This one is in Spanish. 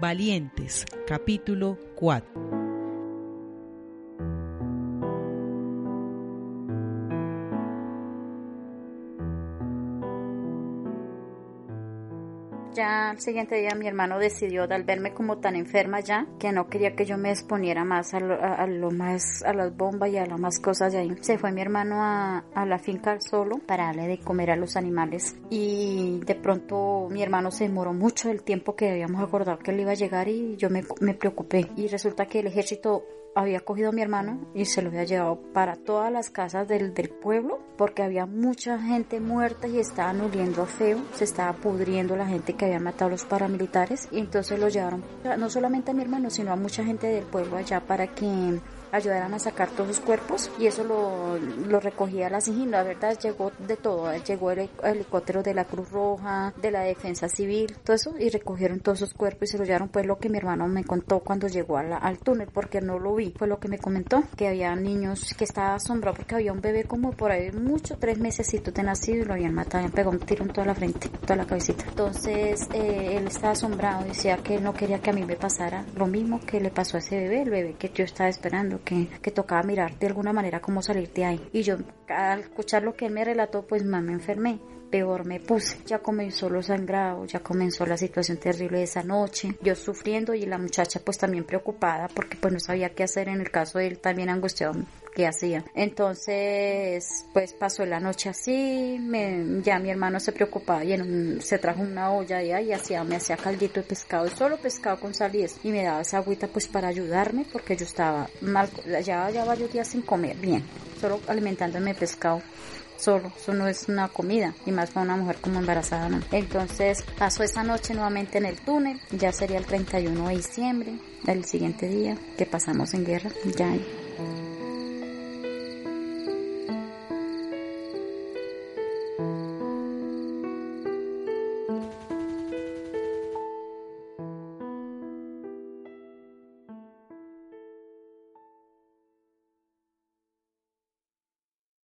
Valientes, capítulo 4. Ya al siguiente día mi hermano decidió, al verme como tan enferma ya, que no quería que yo me exponiera más a lo, más, a las bombas y a las más cosas de ahí. Se fue mi hermano a, la finca solo para darle de comer a los animales. Y de pronto mi hermano se demoró mucho el tiempo que habíamos acordado que él iba a llegar y yo me, me preocupé. Y resulta que el ejército había cogido a mi hermano y se lo había llevado para todas las casas del, del pueblo porque había mucha gente muerta y estaban oliendo feo, se estaba pudriendo la gente que había matado a los paramilitares y entonces lo llevaron no solamente a mi hermano sino a mucha gente del pueblo allá para que ayudaran a sacar todos los cuerpos y eso lo, lo recogía la SIGIN. La verdad llegó de todo, llegó el helicóptero de la Cruz Roja, de la Defensa Civil, todo eso y recogieron todos esos cuerpos y se lo llevaron. Pues lo que mi hermano me contó cuando llegó al túnel porque no lo vi, fue lo que me comentó, que había niños que estaba asombrado porque había un bebé como por ahí mucho, tres meses de nacido y lo habían matado, habían pegado un tiro en toda la frente, toda la cabecita. Entonces eh, él estaba asombrado, decía que no quería que a mí me pasara lo mismo que le pasó a ese bebé, el bebé que yo estaba esperando que, tocaba mirar de alguna manera cómo salir de ahí. Y yo al escuchar lo que él me relató, pues más me enfermé peor me puse. Ya comenzó lo sangrado, ya comenzó la situación terrible de esa noche, yo sufriendo y la muchacha pues también preocupada porque pues no sabía qué hacer en el caso de él también angustiado qué hacía. Entonces, pues pasó la noche así, me, ya mi hermano se preocupaba y se trajo una olla de ahí y hacía, me hacía caldito de pescado, solo pescado con sal y, me daba esa agüita pues para ayudarme porque yo estaba mal, ya, ya varios días sin comer bien, solo alimentándome pescado solo, eso no es una comida y más para una mujer como embarazada no. Entonces pasó esa noche nuevamente en el túnel, ya sería el 31 de diciembre, el siguiente día que pasamos en guerra, ya